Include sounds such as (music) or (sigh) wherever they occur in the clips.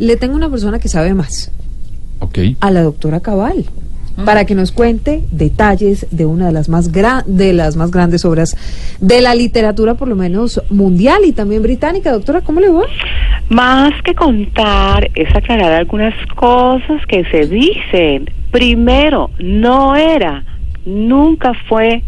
Le tengo una persona que sabe más, Ok. a la doctora Cabal, para que nos cuente detalles de una de las más gra- de las más grandes obras de la literatura, por lo menos mundial y también británica. Doctora, ¿cómo le va? Más que contar es aclarar algunas cosas que se dicen. Primero, no era, nunca fue,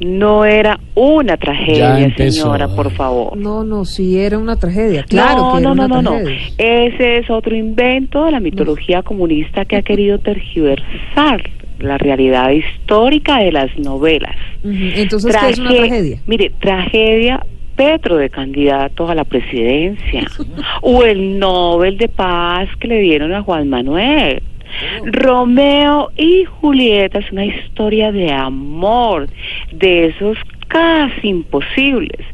no era una tragedia, señora, por favor. No, no, sí era una tragedia. Claro no, que era no, una no, no, no. Ese es otro invento de la mitología comunista que ha querido tergiversar la realidad histórica de las novelas. Entonces, ¿qué es una tragedia? Mire, tragedia Petro de candidato a la presidencia (laughs) o el Nobel de Paz que le dieron a Juan Manuel. Romeo y Julieta es una historia de amor, de esos casi imposibles.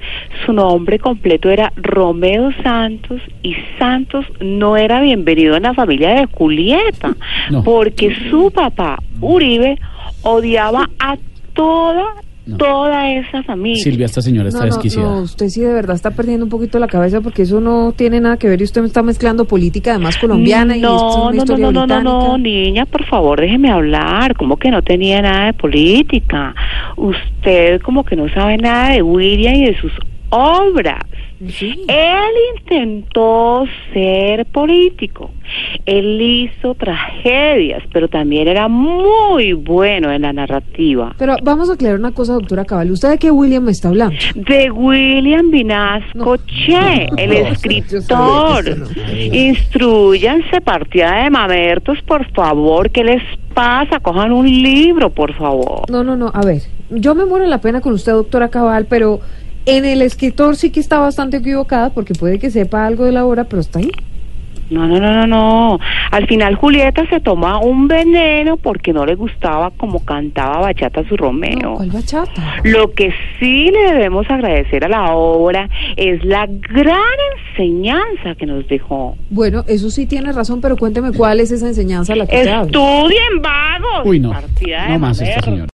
Su nombre completo era Romeo Santos y Santos no era bienvenido en la familia de Julieta No. porque su papá Uribe odiaba a toda No. toda esa familia. Silvia, esta señora está no, no, desquiciada. no, usted sí de verdad está perdiendo un poquito la cabeza porque eso no tiene nada que ver y usted me está mezclando política además colombiana y esto es no, una no, historia no, no, no, no, británica. niña, por favor, déjeme hablar. Como que no tenía nada de política. Usted como que no sabe nada de William y de sus obras. Sí. Él intentó ser político. Él hizo tragedias, pero también era muy bueno en la narrativa. Pero vamos a aclarar una cosa, doctora Cabal. ¿Usted de qué William me está hablando? De William Vinasco No. Che, el No, escritor. Instruyanse, partida de mamertos, por favor. ¿Qué les pasa? Cojan un libro, por favor. No, no, no. A ver, yo me muero la pena con usted, doctora Cabal, pero en el escritor sí que está bastante equivocada porque puede que sepa algo de la obra, pero está ahí. No, no, no, no, no. Al final Julieta se toma un veneno porque no le gustaba como cantaba bachata su Romeo. No, ¿Cuál bachata? Lo que sí le debemos agradecer a la obra es la gran enseñanza que nos dejó. Bueno, eso sí tiene razón, pero cuénteme cuál es esa enseñanza a la que. Estudien vagos. Uy, no. Partida de No más esta señora.